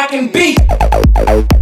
rockin' beat.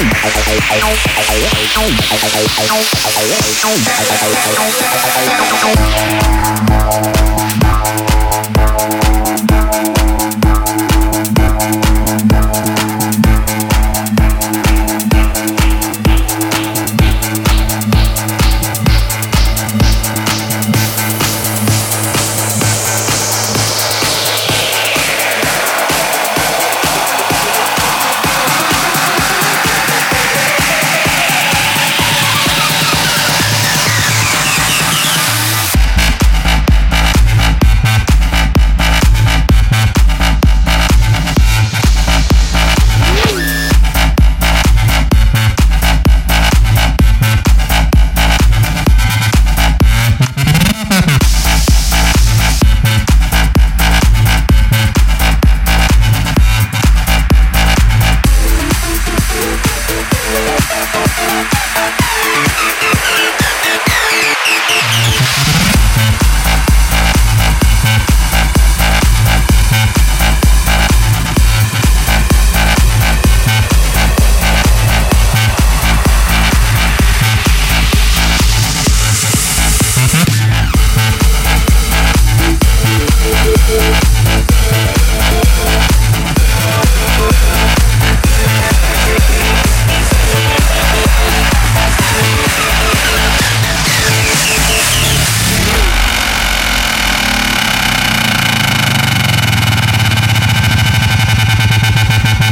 Thank you.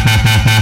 Ha ha ha!